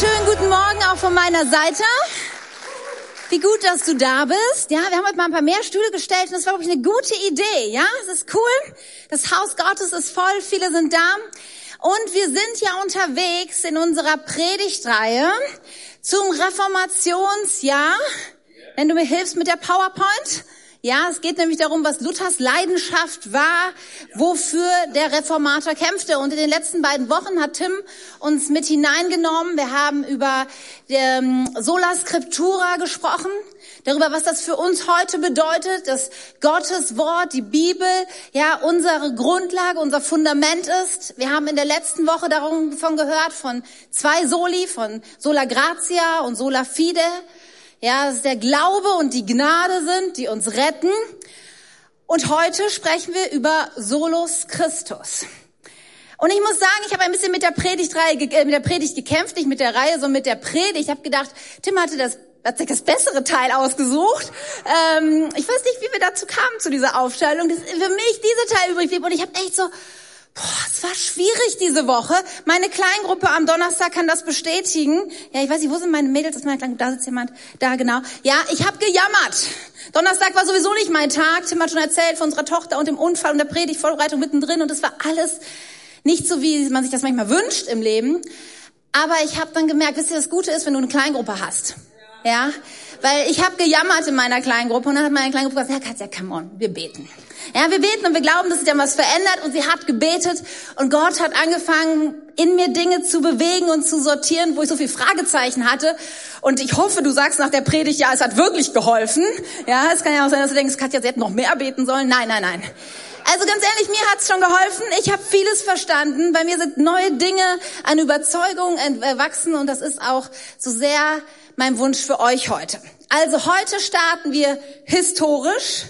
Schönen guten Morgen auch von meiner Seite. Wie gut, dass du da bist. Ja, wir haben heute mal ein paar mehr Stühle gestellt und das war, glaube ich, eine gute Idee. Ja, es ist cool. Das Haus Gottes ist voll, viele sind da. Und wir sind ja unterwegs in unserer Predigtreihe zum Reformationsjahr. Wenn du mir hilfst mit der PowerPoint. Ja, es geht nämlich darum, was Luthers Leidenschaft war, wofür der Reformator kämpfte. Und in den letzten beiden Wochen hat Tim uns mit hineingenommen. Wir haben über ähm, Sola Scriptura gesprochen, darüber, was das für uns heute bedeutet, dass Gottes Wort, die Bibel, ja, unsere Grundlage, unser Fundament ist. Wir haben in der letzten Woche davon gehört, von zwei Soli, von Sola Gratia und Sola Fide ja, dass es der Glaube und die Gnade sind, die uns retten. Und heute sprechen wir über Solus Christus. Und ich muss sagen, ich habe ein bisschen mit der Predigtreihe, äh, mit der Predigt gekämpft, nicht mit der Reihe, sondern mit der Predigt. Ich habe gedacht, Tim hatte das hat sich das bessere Teil ausgesucht. Ähm, ich weiß nicht, wie wir dazu kamen zu dieser Aufstellung. Das für mich dieser Teil übrig blieb und ich habe echt so, Boah, es war schwierig diese Woche. Meine Kleingruppe am Donnerstag kann das bestätigen. Ja, ich weiß nicht, wo sind meine Mädels? Ist meine Kleingruppe. Da sitzt jemand. Da, genau. Ja, ich habe gejammert. Donnerstag war sowieso nicht mein Tag. Tim hat schon erzählt von unserer Tochter und dem Unfall und der Predigtvorbereitung mittendrin. Und es war alles nicht so, wie man sich das manchmal wünscht im Leben. Aber ich habe dann gemerkt, wisst ihr, das Gute ist, wenn du eine Kleingruppe hast. Ja, weil ich habe gejammert in meiner Kleingruppe und dann hat meine Kleingruppe gesagt, ja Katja, come on, wir beten. Ja, wir beten und wir glauben, dass sich da was verändert und sie hat gebetet und Gott hat angefangen, in mir Dinge zu bewegen und zu sortieren, wo ich so viel Fragezeichen hatte. Und ich hoffe, du sagst nach der Predigt, ja, es hat wirklich geholfen. Ja, es kann ja auch sein, dass du denkst, Katja, sie hätte noch mehr beten sollen. Nein, nein, nein. Also ganz ehrlich, mir hat's schon geholfen. Ich habe vieles verstanden. Bei mir sind neue Dinge an Überzeugung erwachsen und das ist auch so sehr mein Wunsch für euch heute. Also heute starten wir historisch,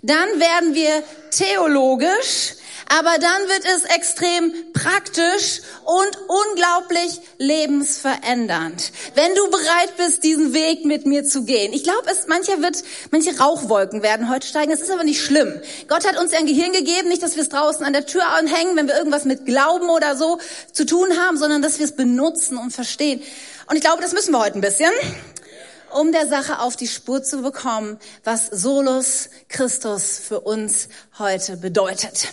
dann werden wir theologisch, aber dann wird es extrem praktisch und unglaublich lebensverändernd. Wenn du bereit bist, diesen Weg mit mir zu gehen. Ich glaube, es mancher wird, manche Rauchwolken werden heute steigen. Das ist aber nicht schlimm. Gott hat uns ein Gehirn gegeben, nicht, dass wir es draußen an der Tür anhängen, wenn wir irgendwas mit Glauben oder so zu tun haben, sondern dass wir es benutzen und verstehen. Und ich glaube, das müssen wir heute ein bisschen um der Sache auf die Spur zu bekommen, was Solus Christus für uns heute bedeutet.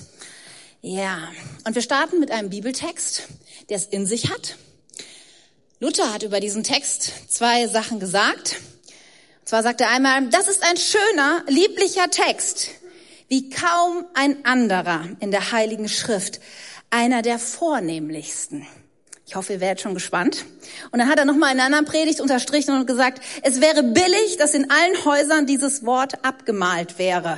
Ja, und wir starten mit einem Bibeltext, der es in sich hat. Luther hat über diesen Text zwei Sachen gesagt. Und zwar sagt er einmal, das ist ein schöner, lieblicher Text, wie kaum ein anderer in der Heiligen Schrift, einer der vornehmlichsten. Ich hoffe, ihr werdet schon gespannt. Und dann hat er nochmal in einer anderen Predigt unterstrichen und gesagt, es wäre billig, dass in allen Häusern dieses Wort abgemalt wäre.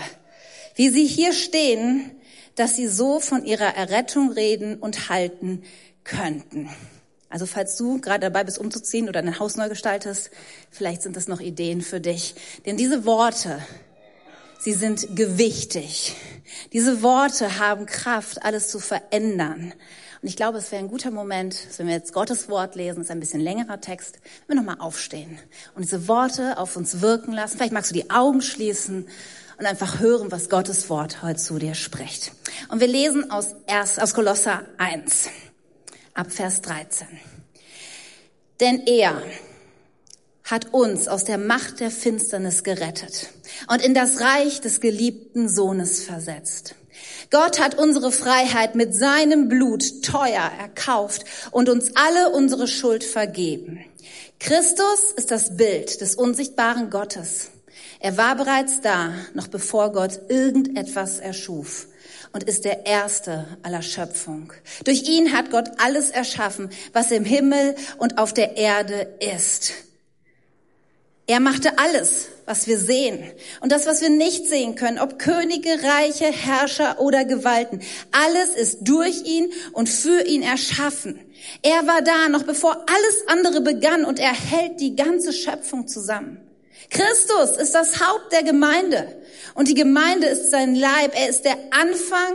Wie sie hier stehen, dass sie so von ihrer Errettung reden und halten könnten. Also falls du gerade dabei bist, umzuziehen oder dein Haus neu gestaltest, vielleicht sind das noch Ideen für dich. Denn diese Worte, sie sind gewichtig. Diese Worte haben Kraft, alles zu verändern. Und ich glaube, es wäre ein guter Moment, wenn wir jetzt Gottes Wort lesen, ist ein bisschen längerer Text, wenn wir nochmal aufstehen und diese Worte auf uns wirken lassen. Vielleicht magst du die Augen schließen und einfach hören, was Gottes Wort heute zu dir spricht. Und wir lesen aus, erst, aus Kolosser 1, ab Vers 13. Denn er hat uns aus der Macht der Finsternis gerettet und in das Reich des geliebten Sohnes versetzt. Gott hat unsere Freiheit mit seinem Blut teuer erkauft und uns alle unsere Schuld vergeben. Christus ist das Bild des unsichtbaren Gottes. Er war bereits da, noch bevor Gott irgendetwas erschuf und ist der Erste aller Schöpfung. Durch ihn hat Gott alles erschaffen, was im Himmel und auf der Erde ist. Er machte alles, was wir sehen und das, was wir nicht sehen können, ob Könige, Reiche, Herrscher oder Gewalten. Alles ist durch ihn und für ihn erschaffen. Er war da, noch bevor alles andere begann und er hält die ganze Schöpfung zusammen. Christus ist das Haupt der Gemeinde und die Gemeinde ist sein Leib. Er ist der Anfang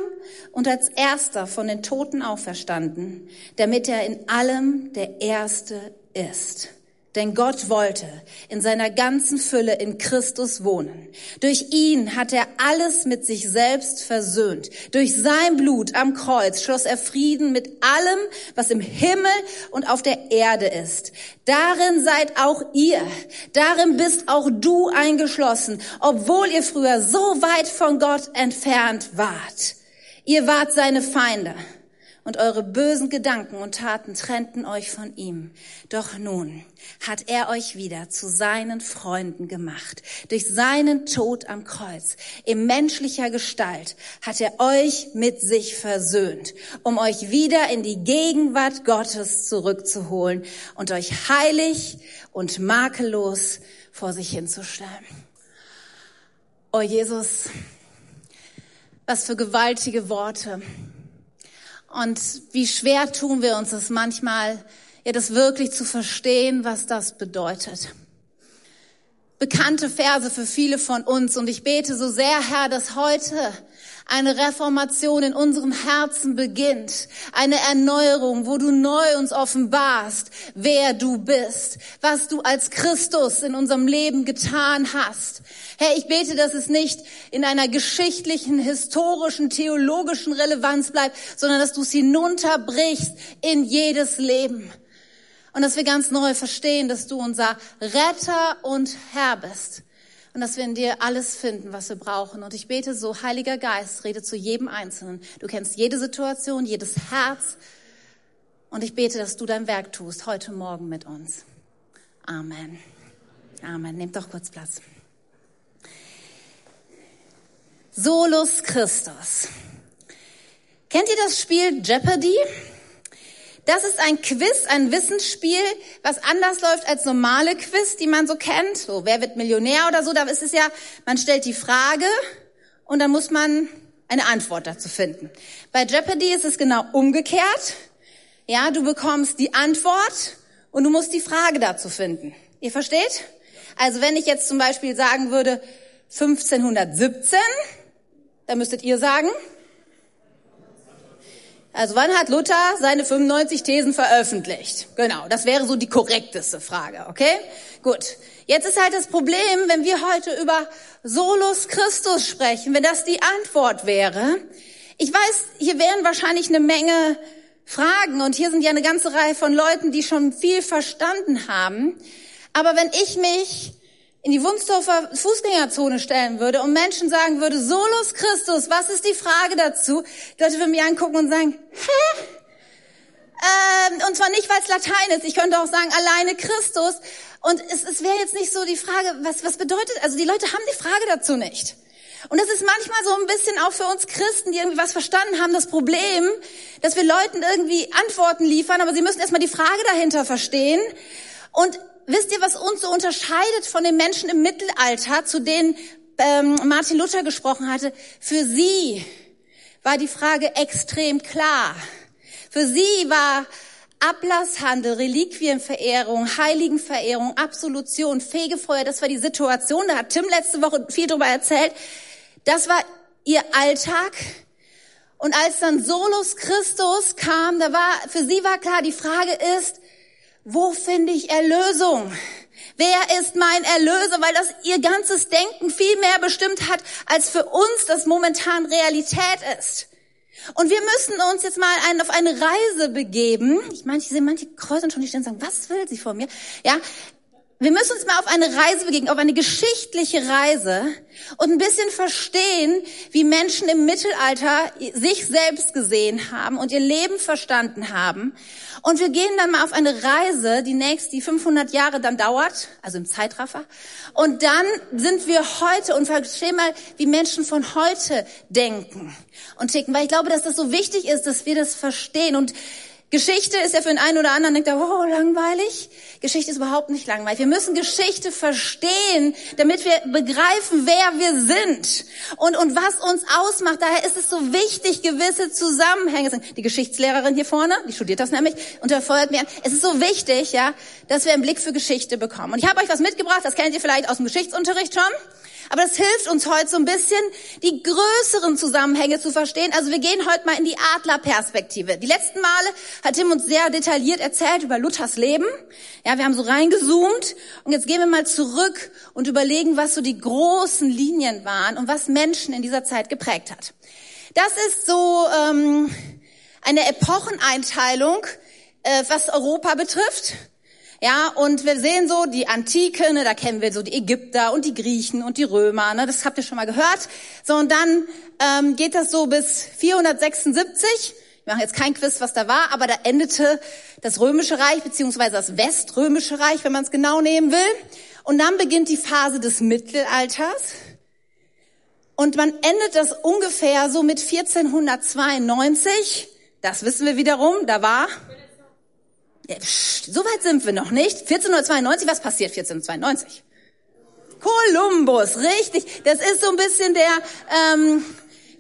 und als erster von den Toten auferstanden, damit er in allem der Erste ist. Denn Gott wollte in seiner ganzen Fülle in Christus wohnen. Durch ihn hat er alles mit sich selbst versöhnt. Durch sein Blut am Kreuz schloss er Frieden mit allem, was im Himmel und auf der Erde ist. Darin seid auch ihr. Darin bist auch du eingeschlossen, obwohl ihr früher so weit von Gott entfernt wart. Ihr wart seine Feinde und eure bösen Gedanken und Taten trennten euch von ihm. Doch nun hat er euch wieder zu seinen Freunden gemacht. Durch seinen Tod am Kreuz, in menschlicher Gestalt, hat er euch mit sich versöhnt, um euch wieder in die Gegenwart Gottes zurückzuholen und euch heilig und makellos vor sich hinzustellen. Oh Jesus, was für gewaltige Worte. Und wie schwer tun wir uns das manchmal, ja, das wirklich zu verstehen, was das bedeutet. Bekannte Verse für viele von uns. Und ich bete so sehr, Herr, dass heute eine Reformation in unserem Herzen beginnt, eine Erneuerung, wo du neu uns offenbarst, wer du bist, was du als Christus in unserem Leben getan hast. Herr, ich bete, dass es nicht in einer geschichtlichen, historischen, theologischen Relevanz bleibt, sondern dass du es hinunterbrichst in jedes Leben. Und dass wir ganz neu verstehen, dass du unser Retter und Herr bist und dass wir in dir alles finden, was wir brauchen. Und ich bete so, Heiliger Geist, rede zu jedem Einzelnen. Du kennst jede Situation, jedes Herz. Und ich bete, dass du dein Werk tust heute Morgen mit uns. Amen. Amen. Nehmt doch kurz Platz. Solus Christus. Kennt ihr das Spiel Jeopardy? Das ist ein Quiz, ein Wissensspiel, was anders läuft als normale Quiz, die man so kennt. So, wer wird Millionär oder so? Da ist es ja, man stellt die Frage und dann muss man eine Antwort dazu finden. Bei Jeopardy ist es genau umgekehrt. Ja, du bekommst die Antwort und du musst die Frage dazu finden. Ihr versteht? Also wenn ich jetzt zum Beispiel sagen würde 1517, dann müsstet ihr sagen also wann hat Luther seine 95 Thesen veröffentlicht? Genau, das wäre so die korrekteste Frage, okay? Gut. Jetzt ist halt das Problem, wenn wir heute über Solus Christus sprechen, wenn das die Antwort wäre. Ich weiß, hier wären wahrscheinlich eine Menge Fragen und hier sind ja eine ganze Reihe von Leuten, die schon viel verstanden haben. Aber wenn ich mich in die Wunsdorfer Fußgängerzone stellen würde und Menschen sagen würde, Solus Christus, was ist die Frage dazu? Die Leute würden mich angucken und sagen, hä? Ähm, und zwar nicht, weil es Latein ist. Ich könnte auch sagen, alleine Christus. Und es, es wäre jetzt nicht so die Frage, was, was bedeutet, also die Leute haben die Frage dazu nicht. Und das ist manchmal so ein bisschen auch für uns Christen, die irgendwie was verstanden haben, das Problem, dass wir Leuten irgendwie Antworten liefern, aber sie müssen erstmal die Frage dahinter verstehen. Und wisst ihr, was uns so unterscheidet von den Menschen im Mittelalter, zu denen ähm, Martin Luther gesprochen hatte? Für sie war die Frage extrem klar. Für sie war Ablasshandel, Reliquienverehrung, Heiligenverehrung, Absolution, Fegefeuer, das war die Situation. Da hat Tim letzte Woche viel drüber erzählt. Das war ihr Alltag. Und als dann Solus Christus kam, da war, für sie war klar, die Frage ist, wo finde ich Erlösung? Wer ist mein Erlöser? Weil das ihr ganzes Denken viel mehr bestimmt hat, als für uns das momentan Realität ist. Und wir müssen uns jetzt mal ein, auf eine Reise begeben. Ich meine, ich sehe manche kreuzen schon die Stirn und sagen, was will sie von mir? Ja, wir müssen uns mal auf eine Reise begeben, auf eine geschichtliche Reise und ein bisschen verstehen, wie Menschen im Mittelalter sich selbst gesehen haben und ihr Leben verstanden haben. Und wir gehen dann mal auf eine Reise, die nächst, die 500 Jahre dann dauert, also im Zeitraffer. Und dann sind wir heute und verstehen mal, wie Menschen von heute denken und ticken, weil ich glaube, dass das so wichtig ist, dass wir das verstehen und Geschichte ist ja für den einen oder anderen, denkt er, oh, langweilig. Geschichte ist überhaupt nicht langweilig. Wir müssen Geschichte verstehen, damit wir begreifen, wer wir sind und, und was uns ausmacht. Daher ist es so wichtig, gewisse Zusammenhänge sind. Die Geschichtslehrerin hier vorne, die studiert das nämlich und verfolgt mir. Es ist so wichtig, ja, dass wir einen Blick für Geschichte bekommen. Und ich habe euch was mitgebracht, das kennt ihr vielleicht aus dem Geschichtsunterricht schon. Aber das hilft uns heute so ein bisschen, die größeren Zusammenhänge zu verstehen. Also wir gehen heute mal in die Adlerperspektive. Die letzten Male hat Tim uns sehr detailliert erzählt über Luthers Leben. Ja, wir haben so reingezoomt und jetzt gehen wir mal zurück und überlegen, was so die großen Linien waren und was Menschen in dieser Zeit geprägt hat. Das ist so ähm, eine Epocheneinteilung, äh, was Europa betrifft. Ja, und wir sehen so die Antike, ne, da kennen wir so die Ägypter und die Griechen und die Römer, ne, das habt ihr schon mal gehört. So, und dann ähm, geht das so bis 476. Wir machen jetzt kein Quiz, was da war, aber da endete das Römische Reich, beziehungsweise das Weströmische Reich, wenn man es genau nehmen will. Und dann beginnt die Phase des Mittelalters. Und man endet das ungefähr so mit 1492. Das wissen wir wiederum, da war so weit sind wir noch nicht. 1492, was passiert 1492? Kolumbus, richtig. Das ist so ein bisschen der, ähm,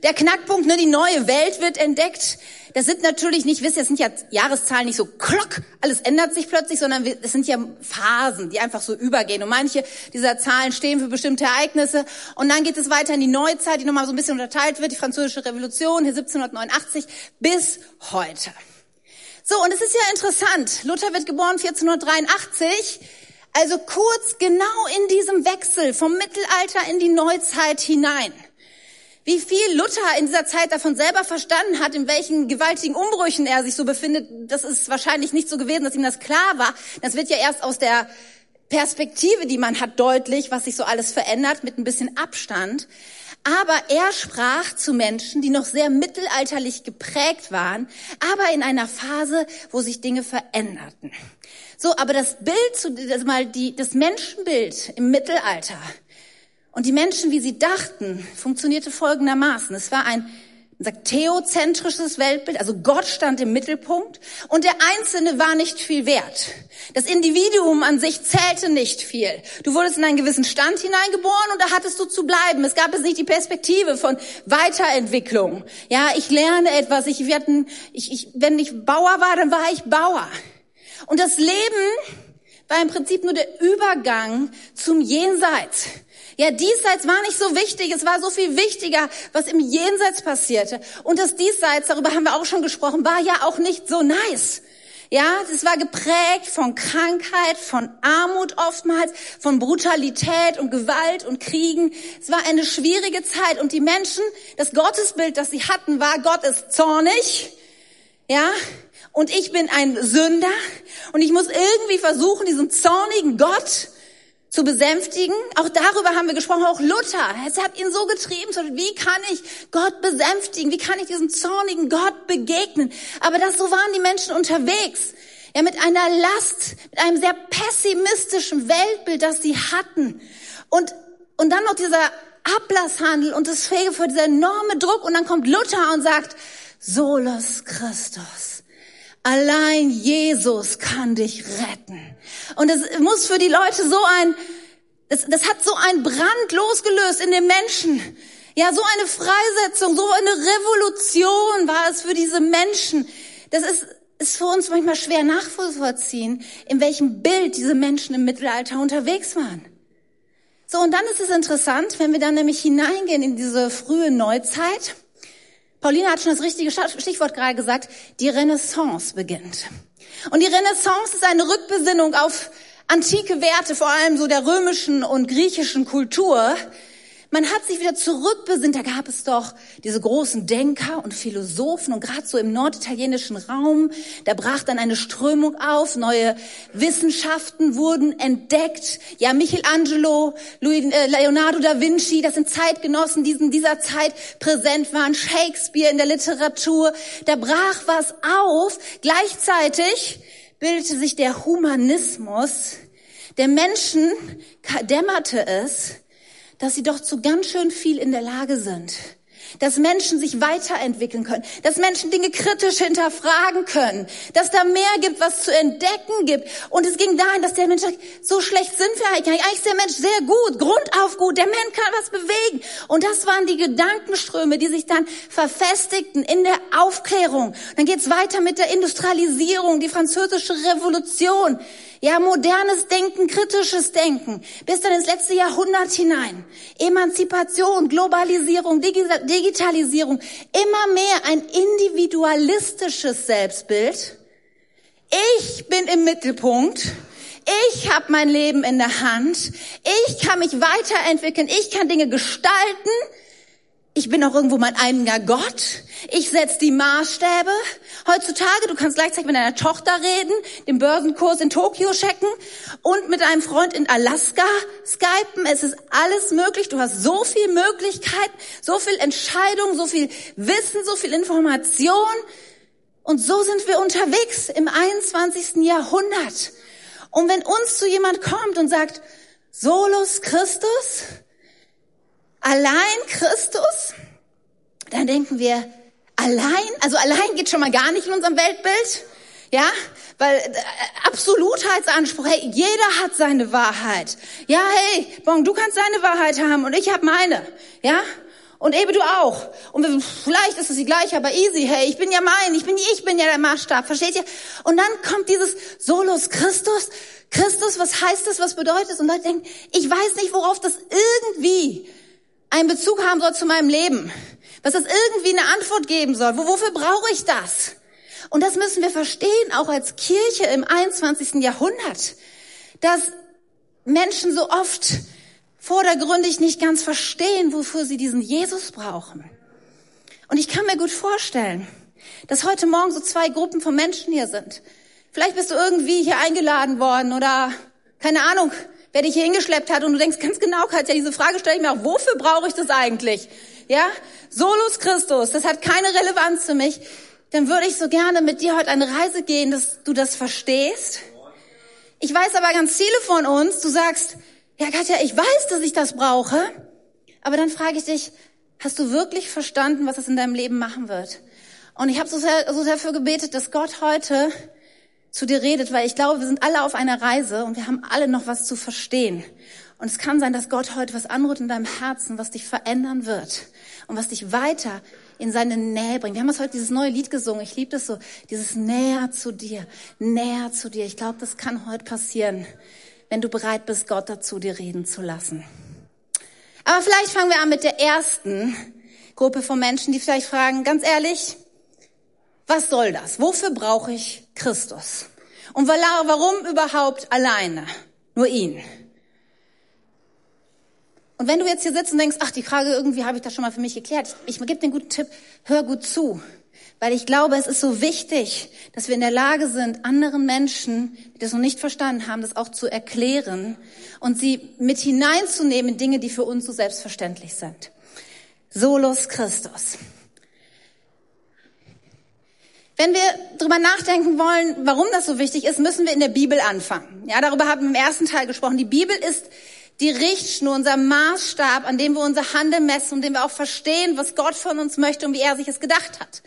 der Knackpunkt, ne? die neue Welt wird entdeckt. Das sind natürlich nicht, wisst ihr, das sind ja Jahreszahlen nicht so klock, alles ändert sich plötzlich, sondern es sind ja Phasen, die einfach so übergehen. Und manche dieser Zahlen stehen für bestimmte Ereignisse. Und dann geht es weiter in die Neuzeit, die nochmal so ein bisschen unterteilt wird, die französische Revolution, hier 1789 bis heute. So, und es ist ja interessant. Luther wird geboren 1483. Also kurz genau in diesem Wechsel vom Mittelalter in die Neuzeit hinein. Wie viel Luther in dieser Zeit davon selber verstanden hat, in welchen gewaltigen Umbrüchen er sich so befindet, das ist wahrscheinlich nicht so gewesen, dass ihm das klar war. Das wird ja erst aus der Perspektive, die man hat, deutlich, was sich so alles verändert, mit ein bisschen Abstand. Aber er sprach zu Menschen, die noch sehr mittelalterlich geprägt waren, aber in einer Phase, wo sich Dinge veränderten. So, aber das Bild, das mal die, das Menschenbild im Mittelalter und die Menschen, wie sie dachten, funktionierte folgendermaßen. Es war ein sagt theozentrisches Weltbild, also Gott stand im Mittelpunkt und der Einzelne war nicht viel wert. Das Individuum an sich zählte nicht viel. Du wurdest in einen gewissen Stand hineingeboren und da hattest du zu bleiben. Es gab es nicht die Perspektive von Weiterentwicklung. Ja, ich lerne etwas. Ich, werde, ich, ich, wenn ich Bauer war, dann war ich Bauer. Und das Leben war im Prinzip nur der Übergang zum Jenseits. Ja, diesseits war nicht so wichtig, es war so viel wichtiger, was im Jenseits passierte. Und das Diesseits, darüber haben wir auch schon gesprochen, war ja auch nicht so nice. Ja, es war geprägt von Krankheit, von Armut oftmals, von Brutalität und Gewalt und Kriegen. Es war eine schwierige Zeit und die Menschen, das Gottesbild, das sie hatten, war, Gott ist zornig. Ja, und ich bin ein Sünder und ich muss irgendwie versuchen, diesen zornigen Gott zu besänftigen. Auch darüber haben wir gesprochen, auch Luther. Es hat ihn so getrieben, wie kann ich Gott besänftigen? Wie kann ich diesem zornigen Gott begegnen? Aber das, so waren die Menschen unterwegs. Ja, mit einer Last, mit einem sehr pessimistischen Weltbild, das sie hatten. Und, und dann noch dieser Ablasshandel und das Fähige vor dieser enorme Druck. Und dann kommt Luther und sagt, Solus Christus. Allein Jesus kann dich retten. Und es muss für die Leute so ein, das, das hat so ein Brand losgelöst in den Menschen. Ja, so eine Freisetzung, so eine Revolution war es für diese Menschen. Das ist, ist für uns manchmal schwer nachvollziehen, in welchem Bild diese Menschen im Mittelalter unterwegs waren. So, und dann ist es interessant, wenn wir dann nämlich hineingehen in diese frühe Neuzeit, Paulina hat schon das richtige Stichwort gerade gesagt, die Renaissance beginnt. Und die Renaissance ist eine Rückbesinnung auf antike Werte, vor allem so der römischen und griechischen Kultur, man hat sich wieder zurückbesinnt. Da gab es doch diese großen Denker und Philosophen und gerade so im norditalienischen Raum, da brach dann eine Strömung auf, neue Wissenschaften wurden entdeckt. Ja, Michelangelo, äh, Leonardo da Vinci, das sind Zeitgenossen, die in dieser Zeit präsent waren, Shakespeare in der Literatur. Da brach was auf. Gleichzeitig bildete sich der Humanismus. Der Menschen dämmerte es, dass sie doch zu ganz schön viel in der Lage sind. Dass Menschen sich weiterentwickeln können, dass Menschen Dinge kritisch hinterfragen können, dass da mehr gibt, was zu entdecken gibt. Und es ging dahin, dass der Mensch sagt, so schlecht sind wir eigentlich. Eigentlich ist der Mensch sehr gut, grundauf gut, der Mensch kann was bewegen. Und das waren die Gedankenströme, die sich dann verfestigten in der Aufklärung. Dann geht's weiter mit der Industrialisierung, die französische Revolution. Ja, modernes Denken, kritisches Denken, bis dann ins letzte Jahrhundert hinein. Emanzipation, Globalisierung, Digitalisierung, immer mehr ein individualistisches Selbstbild. Ich bin im Mittelpunkt. Ich habe mein Leben in der Hand. Ich kann mich weiterentwickeln. Ich kann Dinge gestalten. Ich bin auch irgendwo mein eigener Gott. Ich setze die Maßstäbe. Heutzutage, du kannst gleichzeitig mit deiner Tochter reden, den Börsenkurs in Tokio checken und mit einem Freund in Alaska skypen. Es ist alles möglich. Du hast so viel Möglichkeit, so viel Entscheidung, so viel Wissen, so viel Information. Und so sind wir unterwegs im 21. Jahrhundert. Und wenn uns zu jemand kommt und sagt, Solus Christus, allein Christus, dann denken wir, allein, also allein geht schon mal gar nicht in unserem Weltbild, ja, weil äh, Absolutheitsanspruch, hey, jeder hat seine Wahrheit. Ja, hey, Bon, du kannst deine Wahrheit haben und ich habe meine, ja, und eben du auch. Und vielleicht ist es die gleiche, aber easy, hey, ich bin ja mein, ich bin, ich bin ja der Maßstab, versteht ihr? Und dann kommt dieses Solus Christus. Christus, was heißt das, was bedeutet? Und Leute denken, ich weiß nicht, worauf das irgendwie einen Bezug haben soll zu meinem Leben. Was das irgendwie eine Antwort geben soll. wofür brauche ich das? Und das müssen wir verstehen, auch als Kirche im 21. Jahrhundert, dass Menschen so oft vordergründig nicht ganz verstehen, wofür sie diesen Jesus brauchen. Und ich kann mir gut vorstellen, dass heute Morgen so zwei Gruppen von Menschen hier sind. Vielleicht bist du irgendwie hier eingeladen worden oder keine Ahnung, wer dich hier hingeschleppt hat und du denkst ganz genau, Katja, diese Frage stelle ich mir auch, wofür brauche ich das eigentlich? Ja, Solus Christus, das hat keine Relevanz für mich. Dann würde ich so gerne mit dir heute eine Reise gehen, dass du das verstehst. Ich weiß aber ganz viele von uns, du sagst, ja Katja, ich weiß, dass ich das brauche, aber dann frage ich dich, hast du wirklich verstanden, was es in deinem Leben machen wird? Und ich habe so sehr, so sehr dafür gebetet, dass Gott heute zu dir redet, weil ich glaube, wir sind alle auf einer Reise und wir haben alle noch was zu verstehen. Und es kann sein, dass Gott heute was anrührt in deinem Herzen, was dich verändern wird und was dich weiter in seine Nähe bringt. Wir haben uns heute dieses neue Lied gesungen. Ich liebe das so, dieses näher zu dir, näher zu dir. Ich glaube, das kann heute passieren wenn du bereit bist, Gott dazu dir reden zu lassen. Aber vielleicht fangen wir an mit der ersten Gruppe von Menschen, die vielleicht fragen, ganz ehrlich, was soll das? Wofür brauche ich Christus? Und warum überhaupt alleine? Nur ihn. Und wenn du jetzt hier sitzt und denkst, ach, die Frage irgendwie habe ich das schon mal für mich geklärt, ich, ich gebe den guten Tipp, hör gut zu. Weil ich glaube, es ist so wichtig, dass wir in der Lage sind, anderen Menschen, die das noch nicht verstanden haben, das auch zu erklären und sie mit hineinzunehmen in Dinge, die für uns so selbstverständlich sind. Solus Christus. Wenn wir drüber nachdenken wollen, warum das so wichtig ist, müssen wir in der Bibel anfangen. Ja, darüber haben wir im ersten Teil gesprochen. Die Bibel ist die Richtschnur, unser Maßstab, an dem wir unser Handeln messen und dem wir auch verstehen, was Gott von uns möchte und wie er sich es gedacht hat.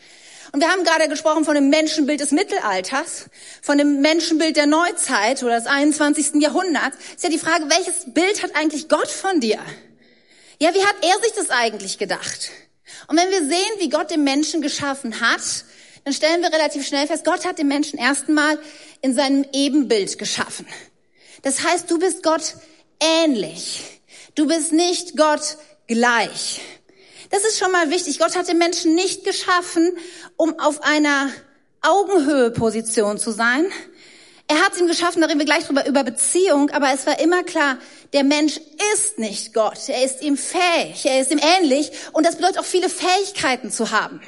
Und wir haben gerade gesprochen von dem Menschenbild des Mittelalters, von dem Menschenbild der Neuzeit oder des 21. Jahrhunderts. Ist ja die Frage, welches Bild hat eigentlich Gott von dir? Ja, wie hat er sich das eigentlich gedacht? Und wenn wir sehen, wie Gott den Menschen geschaffen hat, dann stellen wir relativ schnell fest, Gott hat den Menschen erstmal in seinem Ebenbild geschaffen. Das heißt, du bist Gott ähnlich. Du bist nicht Gott gleich. Das ist schon mal wichtig. Gott hat den Menschen nicht geschaffen, um auf einer Augenhöhe-Position zu sein. Er hat ihn geschaffen, da reden wir gleich drüber, über Beziehung, aber es war immer klar, der Mensch ist nicht Gott. Er ist ihm fähig, er ist ihm ähnlich und das bedeutet auch viele Fähigkeiten zu haben.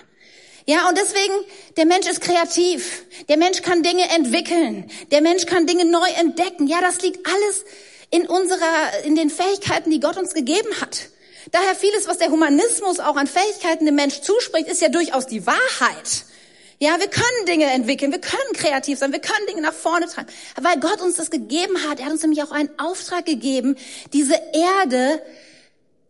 Ja, und deswegen, der Mensch ist kreativ. Der Mensch kann Dinge entwickeln. Der Mensch kann Dinge neu entdecken. Ja, das liegt alles in unserer, in den Fähigkeiten, die Gott uns gegeben hat. Daher vieles, was der Humanismus auch an Fähigkeiten dem Mensch zuspricht, ist ja durchaus die Wahrheit. Ja, wir können Dinge entwickeln, wir können kreativ sein, wir können Dinge nach vorne tragen. Weil Gott uns das gegeben hat, er hat uns nämlich auch einen Auftrag gegeben, diese Erde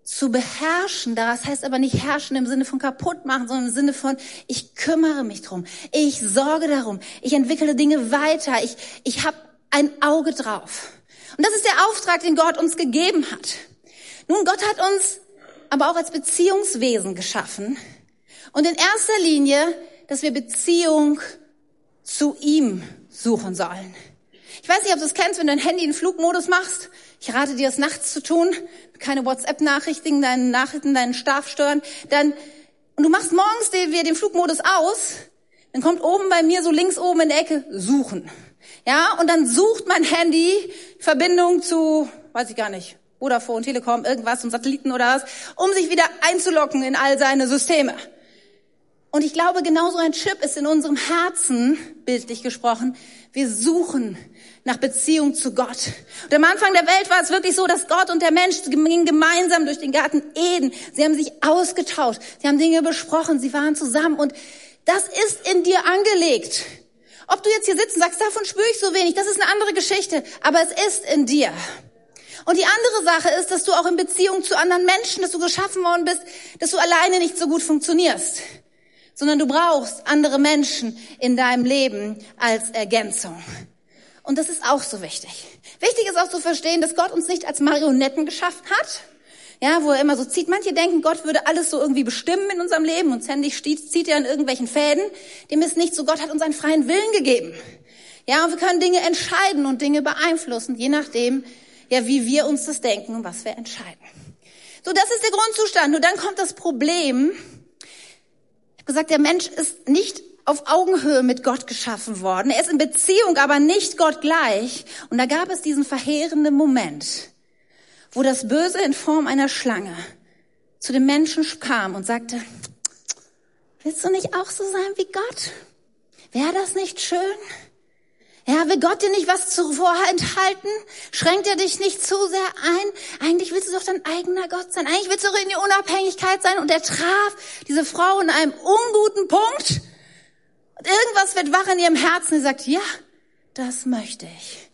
zu beherrschen. Das heißt aber nicht herrschen im Sinne von kaputt machen, sondern im Sinne von, ich kümmere mich drum, ich sorge darum, ich entwickle Dinge weiter, ich, ich habe ein Auge drauf. Und das ist der Auftrag, den Gott uns gegeben hat. Nun, Gott hat uns aber auch als Beziehungswesen geschaffen. Und in erster Linie, dass wir Beziehung zu ihm suchen sollen. Ich weiß nicht, ob du es kennst, wenn du dein Handy in Flugmodus machst. Ich rate dir, es nachts zu tun. Keine WhatsApp-Nachrichten, deine Nachrichten, deinen Schlaf stören. Dann, und du machst morgens den, den Flugmodus aus. Dann kommt oben bei mir so links oben in der Ecke suchen. Ja, und dann sucht mein Handy Verbindung zu, weiß ich gar nicht, Vodafone, Telekom, irgendwas, und Satelliten oder was, um sich wieder einzulocken in all seine Systeme. Und ich glaube, genauso ein Chip ist in unserem Herzen, bildlich gesprochen. Wir suchen nach Beziehung zu Gott. Und am Anfang der Welt war es wirklich so, dass Gott und der Mensch gingen gemeinsam durch den Garten Eden. Sie haben sich ausgetauscht. Sie haben Dinge besprochen. Sie waren zusammen. Und das ist in dir angelegt. Ob du jetzt hier sitzt und sagst, davon spüre ich so wenig, das ist eine andere Geschichte. Aber es ist in dir. Und die andere Sache ist, dass du auch in Beziehung zu anderen Menschen, dass du geschaffen worden bist, dass du alleine nicht so gut funktionierst sondern du brauchst andere Menschen in deinem Leben als Ergänzung. Und das ist auch so wichtig. Wichtig ist auch zu verstehen, dass Gott uns nicht als Marionetten geschaffen hat. Ja, wo er immer so zieht. Manche denken, Gott würde alles so irgendwie bestimmen in unserem Leben und ständig zieht er an irgendwelchen Fäden. Dem ist nicht so. Gott hat uns einen freien Willen gegeben. Ja, und wir können Dinge entscheiden und Dinge beeinflussen, je nachdem, ja, wie wir uns das denken und was wir entscheiden. So, das ist der Grundzustand. Und dann kommt das Problem, gesagt, der Mensch ist nicht auf Augenhöhe mit Gott geschaffen worden. Er ist in Beziehung, aber nicht Gott gleich. Und da gab es diesen verheerenden Moment, wo das Böse in Form einer Schlange zu dem Menschen kam und sagte, willst du nicht auch so sein wie Gott? Wäre das nicht schön? Ja, will Gott dir nicht was zuvor enthalten? Schränkt er dich nicht zu sehr ein? Eigentlich willst du doch dein eigener Gott sein. Eigentlich willst du doch in die Unabhängigkeit sein. Und er traf diese Frau in einem unguten Punkt. Und irgendwas wird wach in ihrem Herzen. Sie sagt, ja, das möchte ich.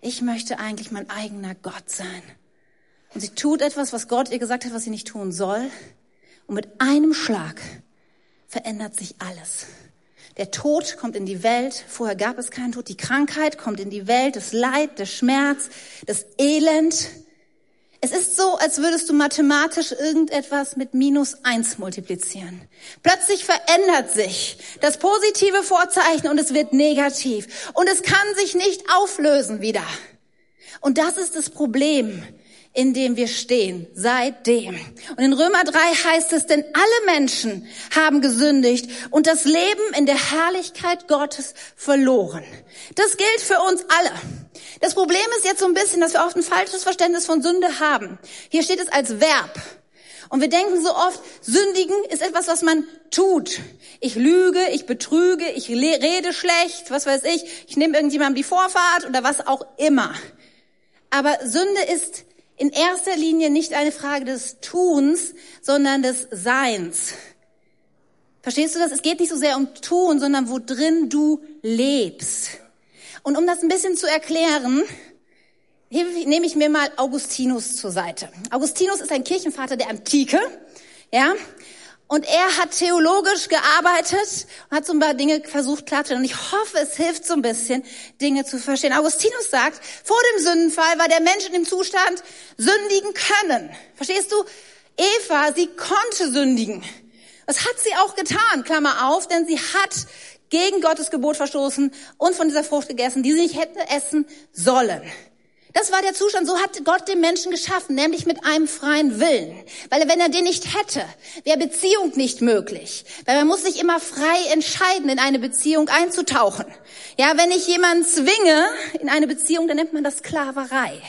Ich möchte eigentlich mein eigener Gott sein. Und sie tut etwas, was Gott ihr gesagt hat, was sie nicht tun soll. Und mit einem Schlag verändert sich alles. Der Tod kommt in die Welt. Vorher gab es keinen Tod. Die Krankheit kommt in die Welt. Das Leid, der Schmerz, das Elend. Es ist so, als würdest du mathematisch irgendetwas mit minus eins multiplizieren. Plötzlich verändert sich das positive Vorzeichen und es wird negativ. Und es kann sich nicht auflösen wieder. Und das ist das Problem in dem wir stehen, seitdem. Und in Römer 3 heißt es, denn alle Menschen haben gesündigt und das Leben in der Herrlichkeit Gottes verloren. Das gilt für uns alle. Das Problem ist jetzt so ein bisschen, dass wir oft ein falsches Verständnis von Sünde haben. Hier steht es als Verb. Und wir denken so oft, sündigen ist etwas, was man tut. Ich lüge, ich betrüge, ich rede schlecht, was weiß ich, ich nehme irgendjemandem die Vorfahrt oder was auch immer. Aber Sünde ist in erster Linie nicht eine Frage des Tuns, sondern des Seins. Verstehst du das? Es geht nicht so sehr um Tun, sondern wo drin du lebst. Und um das ein bisschen zu erklären, nehme ich mir mal Augustinus zur Seite. Augustinus ist ein Kirchenvater der Antike, ja, und er hat theologisch gearbeitet und hat so ein paar Dinge versucht klarzustellen. Und ich hoffe, es hilft so ein bisschen, Dinge zu verstehen. Augustinus sagt, vor dem Sündenfall war der Mensch in dem Zustand, sündigen können. Verstehst du? Eva, sie konnte sündigen. Das hat sie auch getan, Klammer auf, denn sie hat gegen Gottes Gebot verstoßen und von dieser Frucht gegessen, die sie nicht hätte essen sollen. Das war der Zustand, so hat Gott den Menschen geschaffen, nämlich mit einem freien Willen. Weil wenn er den nicht hätte, wäre Beziehung nicht möglich. Weil man muss sich immer frei entscheiden, in eine Beziehung einzutauchen. Ja, wenn ich jemanden zwinge in eine Beziehung, dann nennt man das Sklaverei.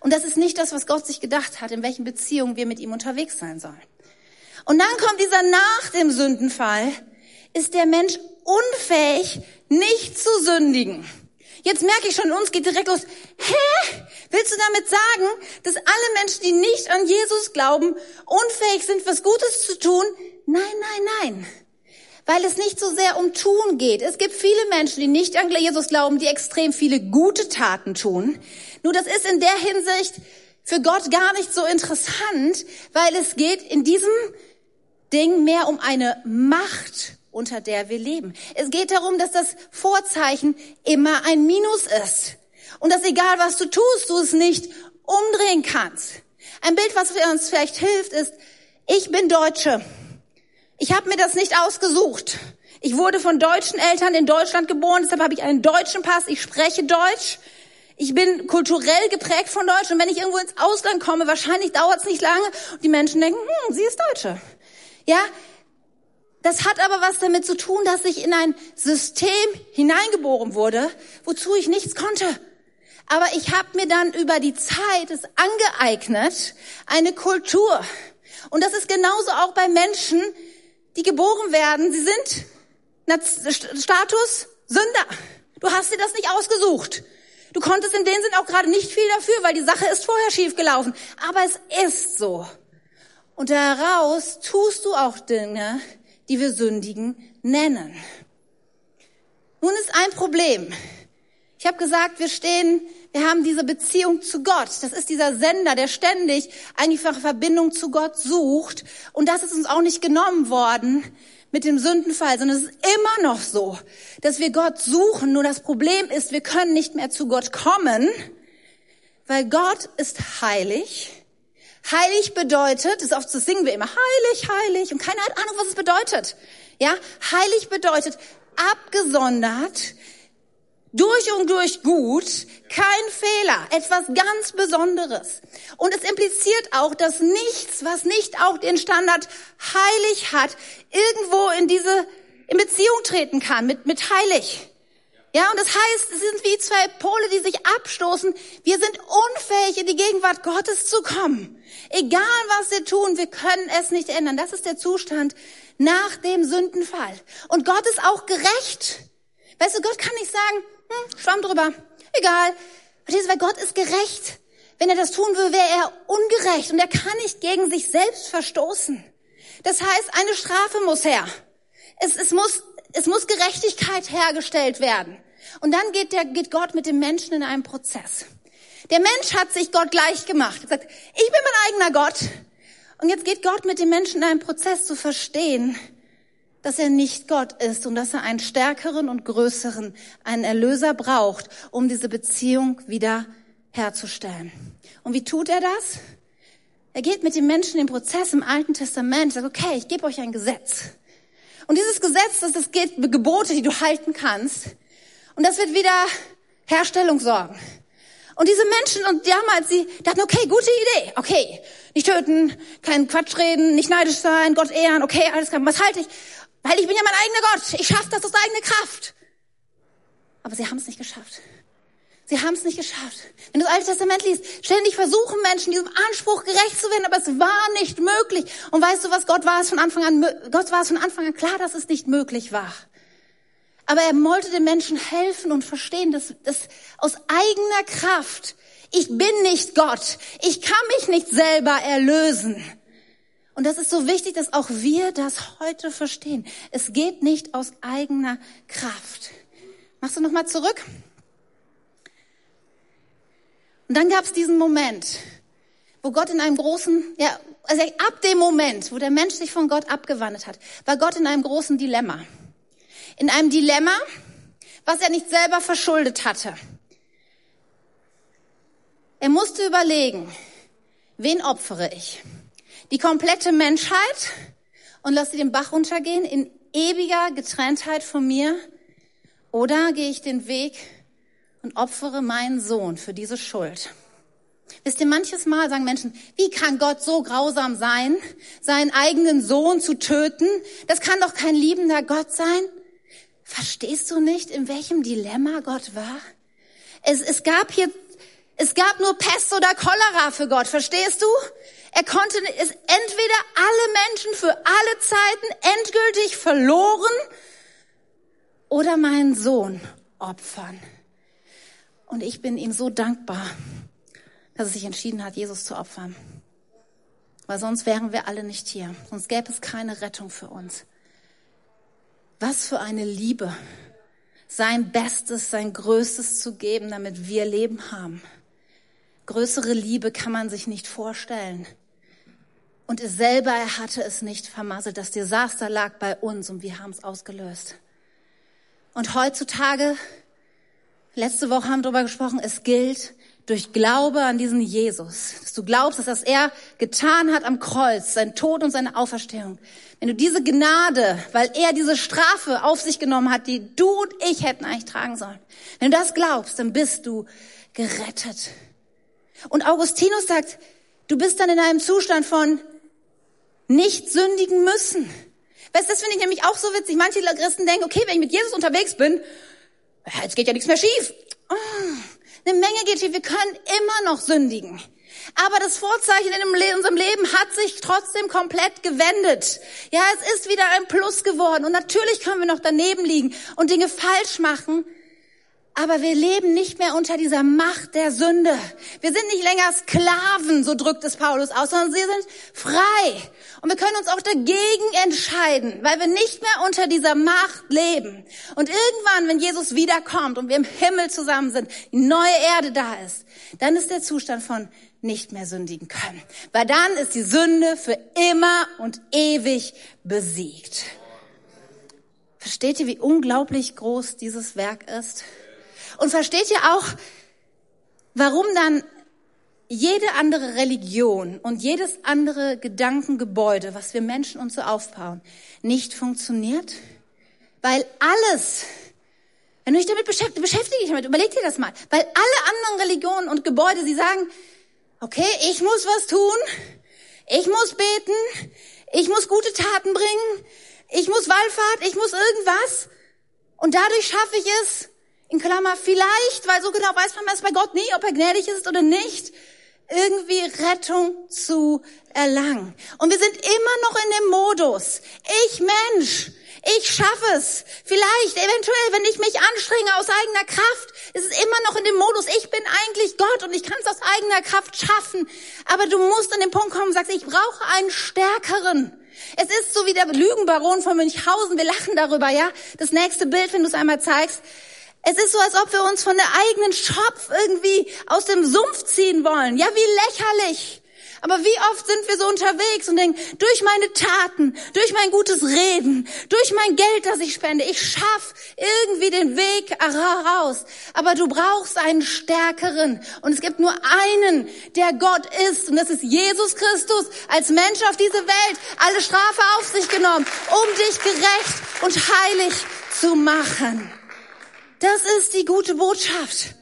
Und das ist nicht das, was Gott sich gedacht hat, in welchen Beziehungen wir mit ihm unterwegs sein sollen. Und dann kommt dieser nach dem Sündenfall, ist der Mensch unfähig, nicht zu sündigen. Jetzt merke ich schon, uns geht direkt los. Hä? Willst du damit sagen, dass alle Menschen, die nicht an Jesus glauben, unfähig sind, was Gutes zu tun? Nein, nein, nein. Weil es nicht so sehr um Tun geht. Es gibt viele Menschen, die nicht an Jesus glauben, die extrem viele gute Taten tun. Nur das ist in der Hinsicht für Gott gar nicht so interessant, weil es geht in diesem Ding mehr um eine Macht unter der wir leben. Es geht darum, dass das Vorzeichen immer ein Minus ist. Und dass egal was du tust, du es nicht umdrehen kannst. Ein Bild, was uns vielleicht hilft, ist, ich bin Deutsche. Ich habe mir das nicht ausgesucht. Ich wurde von deutschen Eltern in Deutschland geboren, deshalb habe ich einen deutschen Pass, ich spreche Deutsch. Ich bin kulturell geprägt von Deutsch und wenn ich irgendwo ins Ausland komme, wahrscheinlich dauert es nicht lange und die Menschen denken, hm, sie ist Deutsche. Ja, das hat aber was damit zu tun, dass ich in ein System hineingeboren wurde, wozu ich nichts konnte. Aber ich habe mir dann über die Zeit es angeeignet, eine Kultur. Und das ist genauso auch bei Menschen, die geboren werden. Sie sind Status Sünder. Du hast dir das nicht ausgesucht. Du konntest in dem Sinn auch gerade nicht viel dafür, weil die Sache ist vorher schief gelaufen. Aber es ist so. Und daraus tust du auch Dinge, die wir Sündigen nennen. Nun ist ein Problem. Ich habe gesagt, wir stehen, wir haben diese Beziehung zu Gott. Das ist dieser Sender, der ständig eigentlich Verbindung zu Gott sucht. Und das ist uns auch nicht genommen worden mit dem Sündenfall, sondern es ist immer noch so, dass wir Gott suchen. Nur das Problem ist, wir können nicht mehr zu Gott kommen, weil Gott ist heilig. Heilig bedeutet, das oft das singen wir immer, heilig, heilig, und keiner hat Ahnung, was es bedeutet. Ja, heilig bedeutet abgesondert, durch und durch gut, kein Fehler, etwas ganz Besonderes. Und es impliziert auch, dass nichts, was nicht auch den Standard heilig hat, irgendwo in diese, in Beziehung treten kann mit, mit heilig. Ja, und das heißt, es sind wie zwei Pole, die sich abstoßen. Wir sind unfähig, in die Gegenwart Gottes zu kommen. Egal, was wir tun, wir können es nicht ändern. Das ist der Zustand nach dem Sündenfall. Und Gott ist auch gerecht. Weißt du, Gott kann nicht sagen, hm, schwamm drüber, egal. Verstehst du, weil Gott ist gerecht. Wenn er das tun will, wäre er ungerecht und er kann nicht gegen sich selbst verstoßen. Das heißt, eine Strafe muss her. Es, es, muss, es muss Gerechtigkeit hergestellt werden. Und dann geht, der, geht Gott mit dem Menschen in einen Prozess. Der Mensch hat sich Gott gleich gemacht. Er sagt, ich bin mein eigener Gott. Und jetzt geht Gott mit dem Menschen in einen Prozess zu verstehen, dass er nicht Gott ist und dass er einen stärkeren und größeren, einen Erlöser braucht, um diese Beziehung wieder herzustellen. Und wie tut er das? Er geht mit dem Menschen den Prozess im Alten Testament, sagt, okay, ich gebe euch ein Gesetz. Und dieses Gesetz, das, das geht Gebote, die du halten kannst. Und das wird wieder Herstellung sorgen. Und diese Menschen und damals, sie dachten, okay, gute Idee, okay, nicht töten, keinen Quatsch reden, nicht neidisch sein, Gott ehren, okay, alles klar, was halte ich? Weil ich bin ja mein eigener Gott. Ich schaffe das aus eigener Kraft. Aber sie haben es nicht geschafft. Sie haben es nicht geschafft. Wenn du das Alte Testament liest, ständig versuchen Menschen diesem Anspruch gerecht zu werden, aber es war nicht möglich. Und weißt du was? Gott war es von Anfang an, Gott war es von Anfang an klar, dass es nicht möglich war. Aber er wollte den Menschen helfen und verstehen, dass, dass aus eigener Kraft, ich bin nicht Gott. Ich kann mich nicht selber erlösen. Und das ist so wichtig, dass auch wir das heute verstehen. Es geht nicht aus eigener Kraft. Machst du noch mal zurück? Und dann gab es diesen Moment, wo Gott in einem großen, ja, also ab dem Moment, wo der Mensch sich von Gott abgewandt hat, war Gott in einem großen Dilemma. In einem Dilemma, was er nicht selber verschuldet hatte. Er musste überlegen, wen opfere ich? die komplette Menschheit und lasse sie den Bach runtergehen in ewiger Getrenntheit von mir? Oder gehe ich den Weg und opfere meinen Sohn für diese Schuld? Wisst ihr, manches Mal sagen Menschen, wie kann Gott so grausam sein, seinen eigenen Sohn zu töten? Das kann doch kein liebender Gott sein. Verstehst du nicht, in welchem Dilemma Gott war? Es, es gab hier, es gab nur Pest oder Cholera für Gott, verstehst du? Er konnte es entweder alle Menschen für alle Zeiten endgültig verloren oder meinen Sohn opfern. Und ich bin ihm so dankbar, dass er sich entschieden hat, Jesus zu opfern. Weil sonst wären wir alle nicht hier. Sonst gäbe es keine Rettung für uns. Was für eine Liebe. Sein Bestes, sein Größtes zu geben, damit wir Leben haben. Größere Liebe kann man sich nicht vorstellen. Und es selber, er hatte es nicht vermasselt. Das Desaster lag bei uns und wir haben es ausgelöst. Und heutzutage, letzte Woche haben wir darüber gesprochen, es gilt, durch Glaube an diesen Jesus, dass du glaubst, dass das er getan hat am Kreuz, sein Tod und seine Auferstehung. Wenn du diese Gnade, weil er diese Strafe auf sich genommen hat, die du und ich hätten eigentlich tragen sollen, wenn du das glaubst, dann bist du gerettet. Und Augustinus sagt, du bist dann in einem Zustand von nicht sündigen müssen. Weißt, das finde ich nämlich auch so witzig. Manche Christen denken, okay, wenn ich mit Jesus unterwegs bin, jetzt geht ja nichts mehr schief. Oh, eine Menge geht schief. Wir können immer noch sündigen. Aber das Vorzeichen in unserem Leben hat sich trotzdem komplett gewendet. Ja, es ist wieder ein Plus geworden. Und natürlich können wir noch daneben liegen und Dinge falsch machen. Aber wir leben nicht mehr unter dieser Macht der Sünde. Wir sind nicht länger Sklaven, so drückt es Paulus aus, sondern wir sind frei. Und wir können uns auch dagegen entscheiden, weil wir nicht mehr unter dieser Macht leben. Und irgendwann, wenn Jesus wiederkommt und wir im Himmel zusammen sind, die neue Erde da ist, dann ist der Zustand von nicht mehr sündigen können. Weil dann ist die Sünde für immer und ewig besiegt. Versteht ihr, wie unglaublich groß dieses Werk ist? Und versteht ihr auch, warum dann jede andere Religion und jedes andere Gedankengebäude, was wir Menschen uns so aufbauen, nicht funktioniert? Weil alles, wenn du dich damit beschäftigst, beschäftige dich damit, überleg dir das mal, weil alle anderen Religionen und Gebäude, sie sagen, okay, ich muss was tun, ich muss beten, ich muss gute Taten bringen, ich muss Wallfahrt, ich muss irgendwas und dadurch schaffe ich es, in Klammer vielleicht, weil so genau weiß man es bei Gott nie, ob er gnädig ist oder nicht, irgendwie Rettung zu erlangen. Und wir sind immer noch in dem Modus. Ich Mensch, ich schaffe es. Vielleicht, eventuell, wenn ich mich anstrenge aus eigener Kraft, ist es immer noch in dem Modus, ich bin eigentlich Gott und ich kann es aus eigener Kraft schaffen. Aber du musst an den Punkt kommen und sagst, ich brauche einen stärkeren. Es ist so wie der Lügenbaron von Münchhausen. Wir lachen darüber, ja? Das nächste Bild, wenn du es einmal zeigst. Es ist so, als ob wir uns von der eigenen Schopf irgendwie aus dem Sumpf ziehen wollen. Ja, wie lächerlich. Aber wie oft sind wir so unterwegs und denken, durch meine Taten, durch mein gutes Reden, durch mein Geld, das ich spende, ich schaff irgendwie den Weg raus. Aber du brauchst einen stärkeren. Und es gibt nur einen, der Gott ist. Und das ist Jesus Christus als Mensch auf diese Welt. Alle Strafe auf sich genommen, um dich gerecht und heilig zu machen. Das ist die gute Botschaft.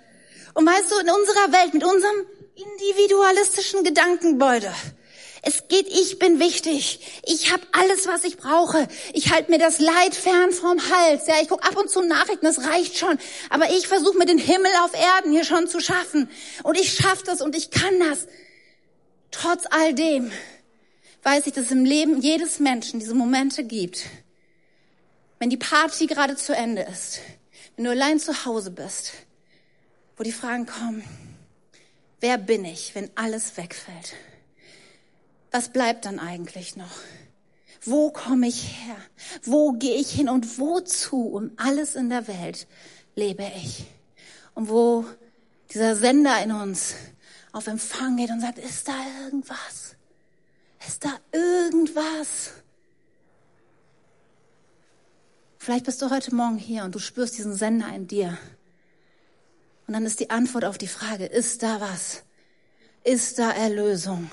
Und weißt du, in unserer Welt, mit unserem individualistischen Gedankengebäude, es geht, ich bin wichtig. Ich habe alles, was ich brauche. Ich halte mir das Leid fern vom Hals. Ja, ich gucke ab und zu Nachrichten, das reicht schon. Aber ich versuche mir den Himmel auf Erden hier schon zu schaffen. Und ich schaffe das und ich kann das. Trotz all dem weiß ich, dass es im Leben jedes Menschen diese Momente gibt, wenn die Party gerade zu Ende ist, wenn du allein zu Hause bist, wo die Fragen kommen, wer bin ich, wenn alles wegfällt? Was bleibt dann eigentlich noch? Wo komme ich her? Wo gehe ich hin und wozu um alles in der Welt lebe ich? Und wo dieser Sender in uns auf Empfang geht und sagt, ist da irgendwas? Ist da irgendwas? Vielleicht bist du heute Morgen hier und du spürst diesen Sender in dir. Und dann ist die Antwort auf die Frage, ist da was? Ist da Erlösung?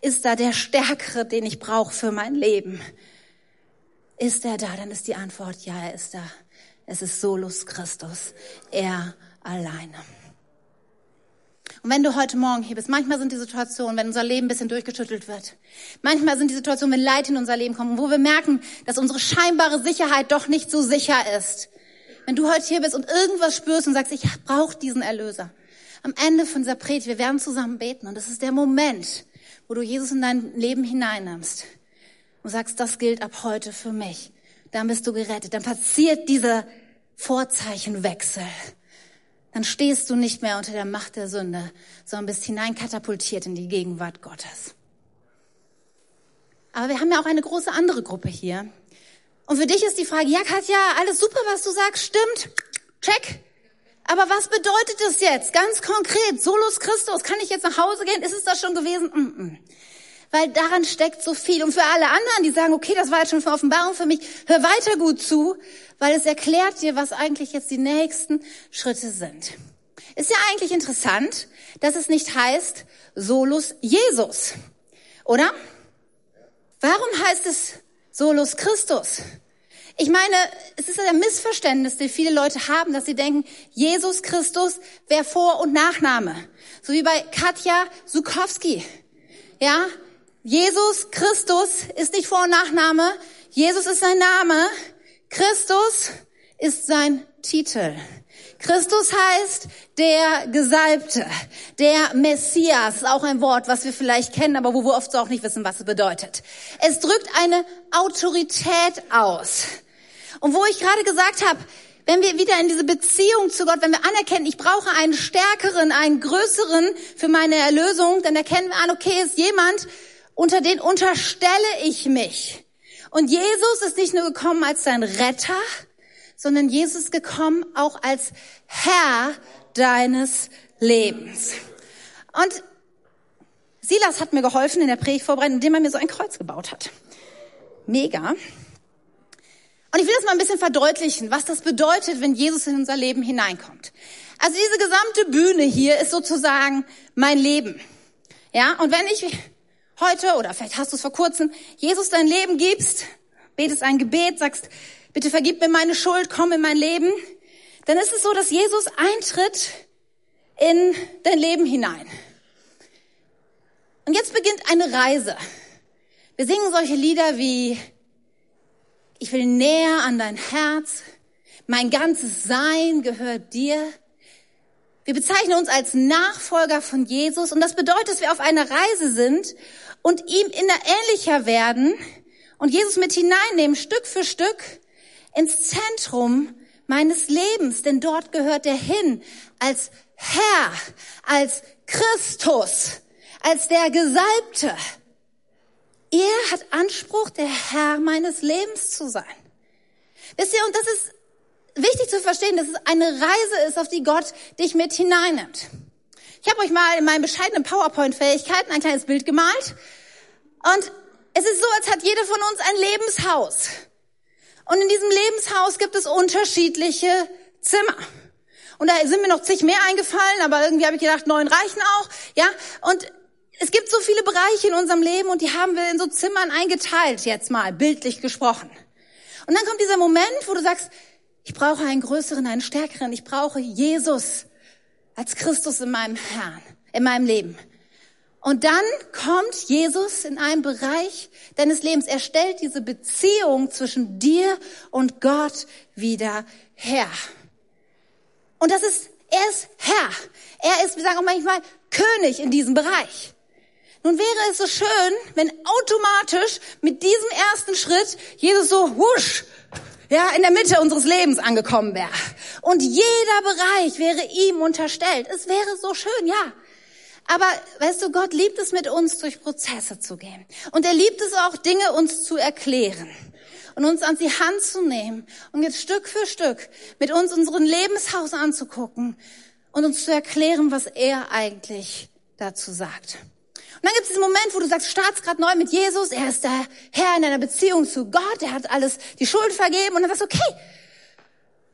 Ist da der Stärkere, den ich brauche für mein Leben? Ist er da? Dann ist die Antwort, ja, er ist da. Es ist Solus Christus. Er alleine. Und wenn du heute Morgen hier bist, manchmal sind die Situationen, wenn unser Leben ein bisschen durchgeschüttelt wird. Manchmal sind die Situationen, wenn Leid in unser Leben kommt, wo wir merken, dass unsere scheinbare Sicherheit doch nicht so sicher ist. Wenn du heute hier bist und irgendwas spürst und sagst, ich brauche diesen Erlöser. Am Ende von dieser Predigt, wir werden zusammen beten und das ist der Moment, wo du Jesus in dein Leben hineinnimmst und sagst, das gilt ab heute für mich. Dann bist du gerettet. Dann passiert dieser Vorzeichenwechsel dann stehst du nicht mehr unter der Macht der Sünde, sondern bist hineinkatapultiert in die Gegenwart Gottes. Aber wir haben ja auch eine große andere Gruppe hier. Und für dich ist die Frage, ja Katja, alles super, was du sagst, stimmt, check. Aber was bedeutet das jetzt ganz konkret? Solus Christus, kann ich jetzt nach Hause gehen? Ist es das schon gewesen? Mm -mm weil daran steckt so viel. Und für alle anderen, die sagen, okay, das war jetzt schon für Offenbarung für mich, hör weiter gut zu, weil es erklärt dir, was eigentlich jetzt die nächsten Schritte sind. Ist ja eigentlich interessant, dass es nicht heißt Solus Jesus, oder? Warum heißt es Solus Christus? Ich meine, es ist ein Missverständnis, das viele Leute haben, dass sie denken, Jesus Christus wäre Vor- und Nachname. So wie bei Katja Sukowski. Ja, Jesus Christus ist nicht Vor- und Nachname. Jesus ist sein Name. Christus ist sein Titel. Christus heißt der Gesalbte, der Messias, auch ein Wort, was wir vielleicht kennen, aber wo wir oft so auch nicht wissen, was es bedeutet. Es drückt eine Autorität aus. Und wo ich gerade gesagt habe, wenn wir wieder in diese Beziehung zu Gott, wenn wir anerkennen, ich brauche einen stärkeren, einen größeren für meine Erlösung, dann erkennen wir an, okay, ist jemand, unter den unterstelle ich mich. Und Jesus ist nicht nur gekommen als dein Retter, sondern Jesus ist gekommen auch als Herr deines Lebens. Und Silas hat mir geholfen in der Predigtvorbereitung, indem er mir so ein Kreuz gebaut hat. Mega. Und ich will das mal ein bisschen verdeutlichen, was das bedeutet, wenn Jesus in unser Leben hineinkommt. Also diese gesamte Bühne hier ist sozusagen mein Leben. Ja, und wenn ich heute oder vielleicht hast du es vor kurzem Jesus dein Leben gibst, betest ein Gebet, sagst, bitte vergib mir meine Schuld, komm in mein Leben, dann ist es so, dass Jesus eintritt in dein Leben hinein. Und jetzt beginnt eine Reise. Wir singen solche Lieder wie Ich will näher an dein Herz, mein ganzes Sein gehört dir. Wir bezeichnen uns als Nachfolger von Jesus und das bedeutet, dass wir auf einer Reise sind und ihm immer ähnlicher werden und Jesus mit hineinnehmen, Stück für Stück, ins Zentrum meines Lebens, denn dort gehört er hin als Herr, als Christus, als der Gesalbte. Er hat Anspruch, der Herr meines Lebens zu sein. Wisst ihr, und das ist wichtig zu verstehen, dass es eine Reise ist, auf die Gott dich mit hineinnimmt. Ich habe euch mal in meinen bescheidenen PowerPoint-Fähigkeiten ein kleines Bild gemalt. Und es ist so, als hat jeder von uns ein Lebenshaus. Und in diesem Lebenshaus gibt es unterschiedliche Zimmer. Und da sind mir noch zig mehr eingefallen, aber irgendwie habe ich gedacht, neun reichen auch. Ja, und es gibt so viele Bereiche in unserem Leben und die haben wir in so Zimmern eingeteilt, jetzt mal bildlich gesprochen. Und dann kommt dieser Moment, wo du sagst, ich brauche einen größeren, einen stärkeren, ich brauche Jesus als Christus in meinem Herrn, in meinem Leben. Und dann kommt Jesus in einen Bereich deines Lebens. Er stellt diese Beziehung zwischen dir und Gott wieder her. Und das ist, er ist Herr. Er ist, wir sagen auch manchmal, König in diesem Bereich. Nun wäre es so schön, wenn automatisch mit diesem ersten Schritt Jesus so wusch, ja, in der Mitte unseres Lebens angekommen wäre. Und jeder Bereich wäre ihm unterstellt. Es wäre so schön, ja. Aber weißt du, Gott liebt es mit uns durch Prozesse zu gehen. Und er liebt es auch, Dinge uns zu erklären und uns an die Hand zu nehmen und jetzt Stück für Stück mit uns unseren Lebenshaus anzugucken und uns zu erklären, was er eigentlich dazu sagt. Und dann gibt es diesen Moment, wo du sagst, startst gerade neu mit Jesus, er ist der Herr in einer Beziehung zu Gott, er hat alles die Schuld vergeben und dann sagst du, okay,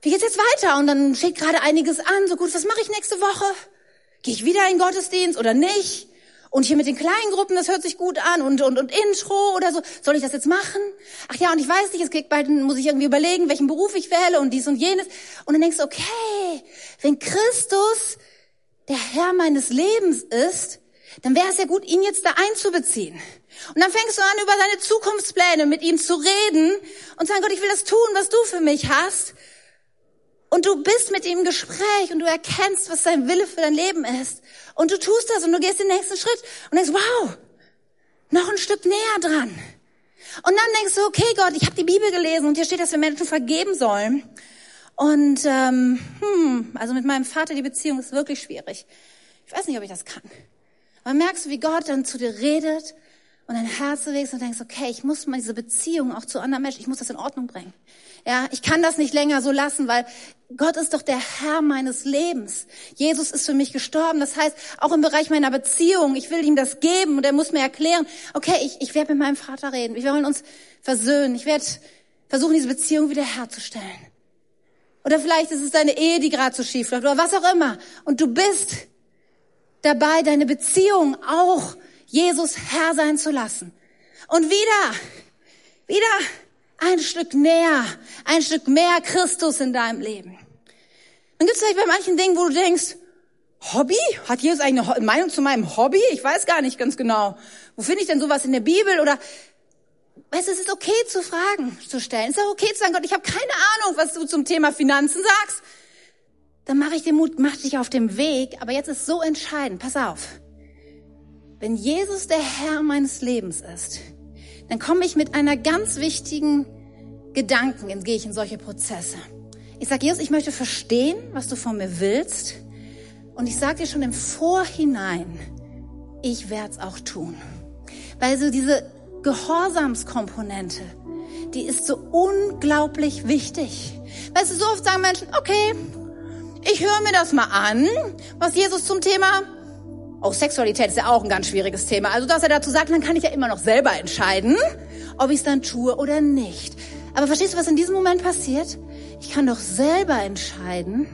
wie geht's jetzt weiter? Und dann steht gerade einiges an, so gut, was mache ich nächste Woche? Gehe ich wieder in Gottesdienst oder nicht? Und hier mit den kleinen Gruppen, das hört sich gut an und, und, und Intro oder so. Soll ich das jetzt machen? Ach ja, und ich weiß nicht, es geht bald, muss ich irgendwie überlegen, welchen Beruf ich wähle und dies und jenes. Und dann denkst du, okay, wenn Christus der Herr meines Lebens ist, dann wäre es ja gut, ihn jetzt da einzubeziehen. Und dann fängst du an, über deine Zukunftspläne mit ihm zu reden und sagen, Gott, ich will das tun, was du für mich hast. Und du bist mit ihm im Gespräch und du erkennst, was sein Wille für dein Leben ist. Und du tust das und du gehst den nächsten Schritt und denkst, wow, noch ein Stück näher dran. Und dann denkst du, okay Gott, ich habe die Bibel gelesen und hier steht, dass wir Menschen vergeben sollen. Und ähm, hm, also mit meinem Vater die Beziehung ist wirklich schwierig. Ich weiß nicht, ob ich das kann. Aber merkst wie Gott dann zu dir redet und dein Herz bewegst und denkst, okay, ich muss mal diese Beziehung auch zu anderen Menschen, ich muss das in Ordnung bringen. Ja, ich kann das nicht länger so lassen, weil Gott ist doch der Herr meines Lebens. Jesus ist für mich gestorben. Das heißt, auch im Bereich meiner Beziehung, ich will ihm das geben und er muss mir erklären, okay, ich, ich werde mit meinem Vater reden. Wir wollen uns versöhnen. Ich werde versuchen, diese Beziehung wiederherzustellen. Oder vielleicht ist es deine Ehe, die gerade so schief läuft oder was auch immer. Und du bist dabei, deine Beziehung auch Jesus Herr sein zu lassen. Und wieder, wieder ein Stück näher, ein Stück mehr Christus in deinem Leben. Dann gibt es vielleicht bei manchen Dingen, wo du denkst, Hobby? Hat Jesus eigentlich eine Meinung zu meinem Hobby? Ich weiß gar nicht ganz genau. Wo finde ich denn sowas in der Bibel? Oder weißt es ist okay zu fragen, zu stellen. Es ist auch okay zu sagen, Gott, ich habe keine Ahnung, was du zum Thema Finanzen sagst. Dann mache ich den Mut, mach dich auf dem Weg. Aber jetzt ist so entscheidend. Pass auf. Wenn Jesus der Herr meines Lebens ist, dann komme ich mit einer ganz wichtigen Gedanken, gehe ich in solche Prozesse. Ich sage, Jesus, ich möchte verstehen, was du von mir willst. Und ich sage dir schon im Vorhinein, ich werde es auch tun. Weil so diese Gehorsamskomponente, die ist so unglaublich wichtig. Weißt du, so oft sagen Menschen, okay, ich höre mir das mal an, was Jesus zum Thema Oh, Sexualität ist ja auch ein ganz schwieriges Thema. Also, dass er dazu sagt, dann kann ich ja immer noch selber entscheiden, ob ich es dann tue oder nicht. Aber verstehst du, was in diesem Moment passiert? Ich kann doch selber entscheiden.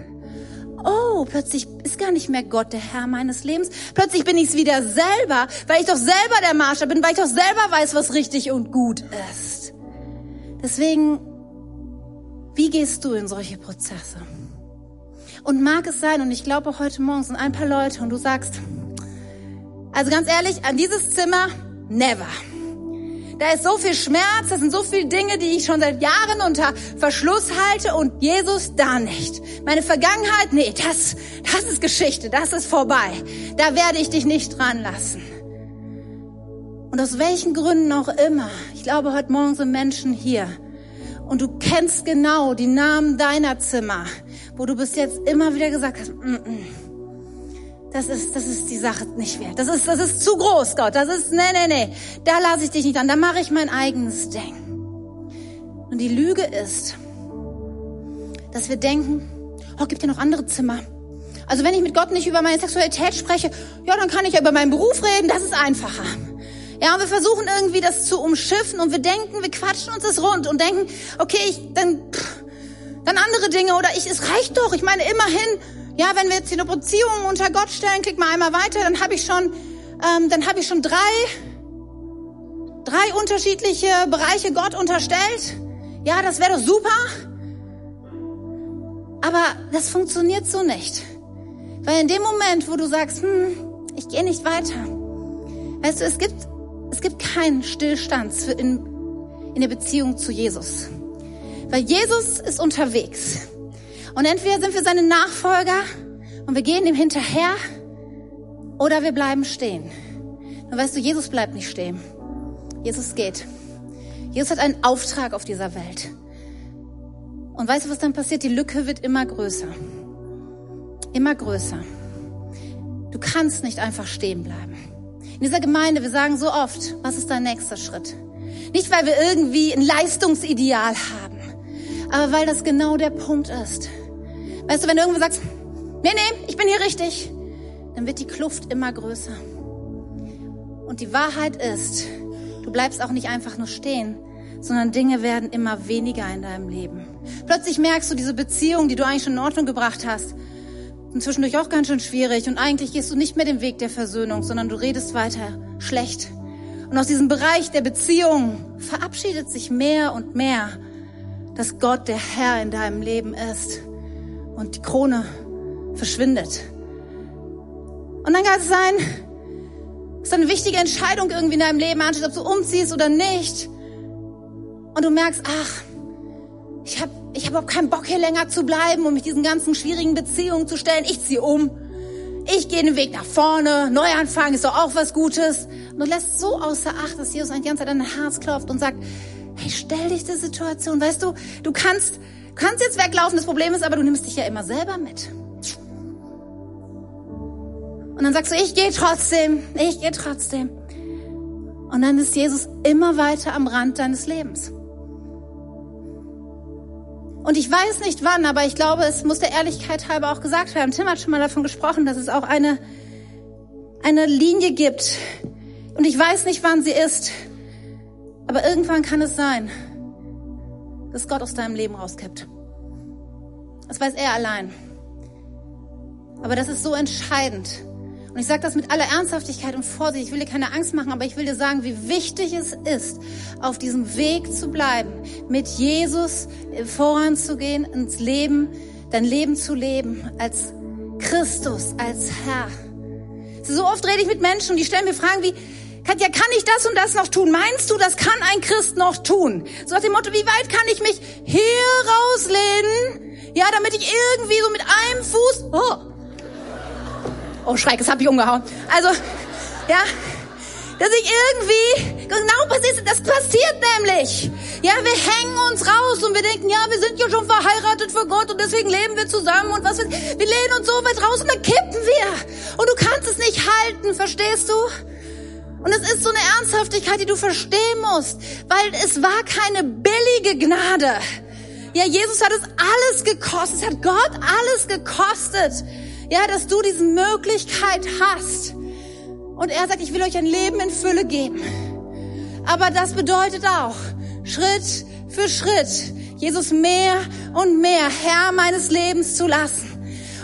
Oh, plötzlich ist gar nicht mehr Gott der Herr meines Lebens. Plötzlich bin ich es wieder selber, weil ich doch selber der Maßstab bin, weil ich doch selber weiß, was richtig und gut ist. Deswegen, wie gehst du in solche Prozesse? Und mag es sein, und ich glaube heute Morgen sind ein paar Leute und du sagst, also ganz ehrlich, an dieses Zimmer, never. Da ist so viel Schmerz, das sind so viele Dinge, die ich schon seit Jahren unter Verschluss halte und Jesus da nicht. Meine Vergangenheit, nee, das, das ist Geschichte, das ist vorbei. Da werde ich dich nicht dran lassen. Und aus welchen Gründen auch immer, ich glaube, heute Morgen sind Menschen hier und du kennst genau die Namen deiner Zimmer, wo du bis jetzt immer wieder gesagt hast, mm -mm das ist, das ist die Sache nicht wert. Das ist, das ist zu groß, Gott. Das ist, nee, nee, nee. Da lasse ich dich nicht an. Da mache ich mein eigenes Ding. Und die Lüge ist, dass wir denken, oh, gibt ja noch andere Zimmer. Also wenn ich mit Gott nicht über meine Sexualität spreche, ja, dann kann ich ja über meinen Beruf reden. Das ist einfacher. Ja, und wir versuchen irgendwie das zu umschiffen und wir denken, wir quatschen uns das rund und denken, okay, ich, dann, pff, dann andere Dinge oder ich, es reicht doch. Ich meine, immerhin, ja, wenn wir jetzt die Beziehung unter Gott stellen, klick mal einmal weiter, dann habe ich schon, ähm, dann habe ich schon drei, drei unterschiedliche Bereiche Gott unterstellt. Ja, das wäre doch super. Aber das funktioniert so nicht. Weil in dem Moment, wo du sagst, hm, ich gehe nicht weiter, weißt du, es gibt, es gibt keinen Stillstand in, in der Beziehung zu Jesus. Weil Jesus ist unterwegs. Und entweder sind wir seine Nachfolger und wir gehen ihm hinterher oder wir bleiben stehen. Dann weißt du, Jesus bleibt nicht stehen. Jesus geht. Jesus hat einen Auftrag auf dieser Welt. Und weißt du, was dann passiert? Die Lücke wird immer größer. Immer größer. Du kannst nicht einfach stehen bleiben. In dieser Gemeinde, wir sagen so oft, was ist dein nächster Schritt? Nicht, weil wir irgendwie ein Leistungsideal haben, aber weil das genau der Punkt ist. Weißt du, wenn du irgendwo sagst, nee, nee, ich bin hier richtig, dann wird die Kluft immer größer. Und die Wahrheit ist, du bleibst auch nicht einfach nur stehen, sondern Dinge werden immer weniger in deinem Leben. Plötzlich merkst du, diese Beziehung, die du eigentlich schon in Ordnung gebracht hast, sind zwischendurch auch ganz schön schwierig und eigentlich gehst du nicht mehr den Weg der Versöhnung, sondern du redest weiter schlecht. Und aus diesem Bereich der Beziehung verabschiedet sich mehr und mehr, dass Gott der Herr in deinem Leben ist und die Krone verschwindet. Und dann kann es sein, dass eine wichtige Entscheidung irgendwie in deinem Leben ansteht, ob du umziehst oder nicht. Und du merkst, ach, ich habe ich hab überhaupt keinen Bock hier länger zu bleiben und mich diesen ganzen schwierigen Beziehungen zu stellen. Ich ziehe um. Ich gehe den Weg nach vorne. Neuanfang ist doch auch was Gutes. Und du lässt so außer Acht, dass Jesus ein die ganze Zeit an dein Herz klopft und sagt, hey, stell dich der Situation. Weißt du, du kannst kannst jetzt weglaufen, das Problem ist aber, du nimmst dich ja immer selber mit. Und dann sagst du, ich gehe trotzdem, ich gehe trotzdem. Und dann ist Jesus immer weiter am Rand deines Lebens. Und ich weiß nicht wann, aber ich glaube, es muss der Ehrlichkeit halber auch gesagt werden. Tim hat schon mal davon gesprochen, dass es auch eine, eine Linie gibt. Und ich weiß nicht, wann sie ist. Aber irgendwann kann es sein, dass Gott aus deinem Leben rauskippt. Das weiß er allein. Aber das ist so entscheidend. Und ich sage das mit aller Ernsthaftigkeit und Vorsicht. Ich will dir keine Angst machen, aber ich will dir sagen, wie wichtig es ist, auf diesem Weg zu bleiben, mit Jesus voranzugehen, ins Leben, dein Leben zu leben, als Christus, als Herr. So oft rede ich mit Menschen und die stellen mir Fragen wie, Katja, kann ich das und das noch tun? Meinst du, das kann ein Christ noch tun? So nach dem Motto, wie weit kann ich mich hier rauslehnen? Ja, damit ich irgendwie so mit einem Fuß, oh, oh Schreck, das hab ich umgehauen. Also, ja, dass ich irgendwie, genau passiert, das passiert nämlich. Ja, wir hängen uns raus und wir denken, ja, wir sind ja schon verheiratet für Gott und deswegen leben wir zusammen und was, wir lehnen uns so weit raus und dann kippen wir. Und du kannst es nicht halten, verstehst du? Und es ist so eine Ernsthaftigkeit, die du verstehen musst, weil es war keine billige Gnade. Ja, Jesus hat es alles gekostet, es hat Gott alles gekostet. Ja, dass du diese Möglichkeit hast. Und er sagt, ich will euch ein Leben in Fülle geben. Aber das bedeutet auch, Schritt für Schritt, Jesus mehr und mehr Herr meines Lebens zu lassen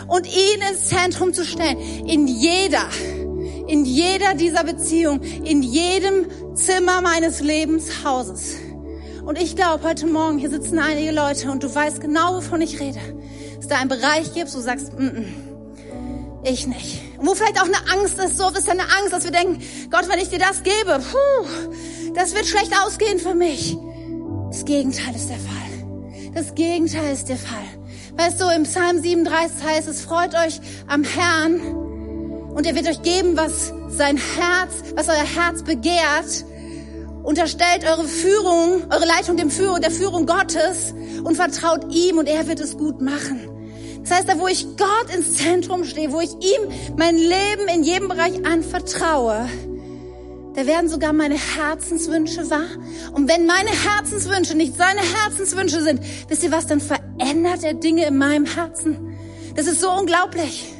und ihn ins Zentrum zu stellen. In jeder, in jeder dieser Beziehung, in jedem Zimmer meines Lebenshauses. Und ich glaube, heute Morgen, hier sitzen einige Leute und du weißt genau, wovon ich rede. Dass da einen Bereich gibt, wo du sagst, mm -mm, ich nicht. Und wo vielleicht auch eine Angst ist, so ist ja eine Angst, dass wir denken, Gott, wenn ich dir das gebe, puh, das wird schlecht ausgehen für mich. Das Gegenteil ist der Fall. Das Gegenteil ist der Fall. Weißt du, im Psalm 37 heißt es, freut euch am Herrn und er wird euch geben, was sein Herz, was euer Herz begehrt. Unterstellt eure Führung, eure Leitung dem Führung, der Führung Gottes und vertraut ihm und er wird es gut machen. Das heißt, da wo ich Gott ins Zentrum stehe, wo ich ihm mein Leben in jedem Bereich anvertraue, da werden sogar meine Herzenswünsche wahr. Und wenn meine Herzenswünsche nicht seine Herzenswünsche sind, wisst ihr was, dann verändert er Dinge in meinem Herzen. Das ist so unglaublich.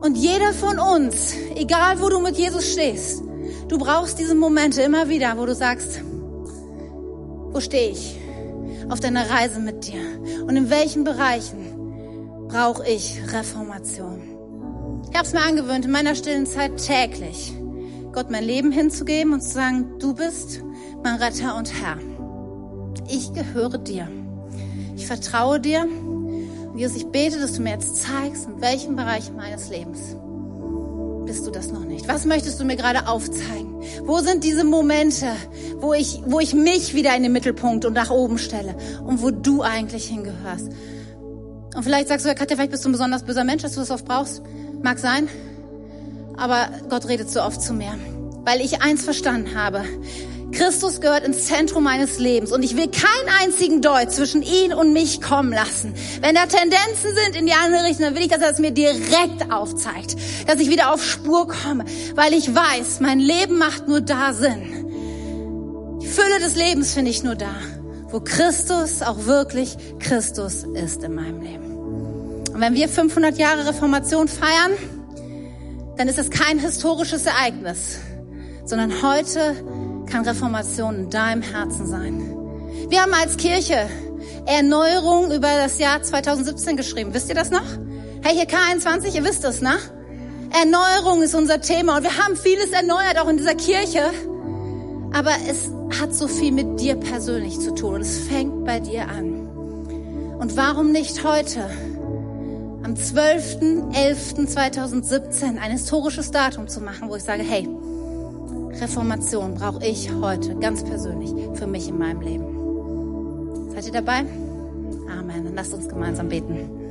Und jeder von uns, egal wo du mit Jesus stehst, du brauchst diese Momente immer wieder, wo du sagst, wo stehe ich auf deiner Reise mit dir? Und in welchen Bereichen brauche ich Reformation? Ich habe es mir angewöhnt, in meiner stillen Zeit täglich Gott mein Leben hinzugeben und zu sagen, du bist mein Retter und Herr. Ich gehöre dir. Ich vertraue dir. Jesus, ich bete, dass du mir jetzt zeigst, in welchem Bereich meines Lebens bist du das noch nicht? Was möchtest du mir gerade aufzeigen? Wo sind diese Momente, wo ich, wo ich mich wieder in den Mittelpunkt und nach oben stelle und wo du eigentlich hingehörst? Und vielleicht sagst du, Katja, vielleicht bist du ein besonders böser Mensch, dass du das oft brauchst. Mag sein aber Gott redet so oft zu mir, weil ich eins verstanden habe. Christus gehört ins Zentrum meines Lebens und ich will keinen einzigen Deut zwischen ihn und mich kommen lassen. Wenn da Tendenzen sind in die andere Richtung, dann will ich, dass er es mir direkt aufzeigt, dass ich wieder auf Spur komme, weil ich weiß, mein Leben macht nur da Sinn. Die Fülle des Lebens finde ich nur da, wo Christus auch wirklich Christus ist in meinem Leben. Und wenn wir 500 Jahre Reformation feiern, dann ist es kein historisches Ereignis, sondern heute kann Reformation in deinem Herzen sein. Wir haben als Kirche Erneuerung über das Jahr 2017 geschrieben. Wisst ihr das noch? Hey, hier K21, ihr wisst es, ne? Erneuerung ist unser Thema und wir haben vieles erneuert, auch in dieser Kirche. Aber es hat so viel mit dir persönlich zu tun und es fängt bei dir an. Und warum nicht heute am 12.11.2017 ein historisches Datum zu machen, wo ich sage, hey, Reformation brauche ich heute ganz persönlich für mich in meinem Leben. Seid ihr dabei? Amen. Dann lasst uns gemeinsam beten.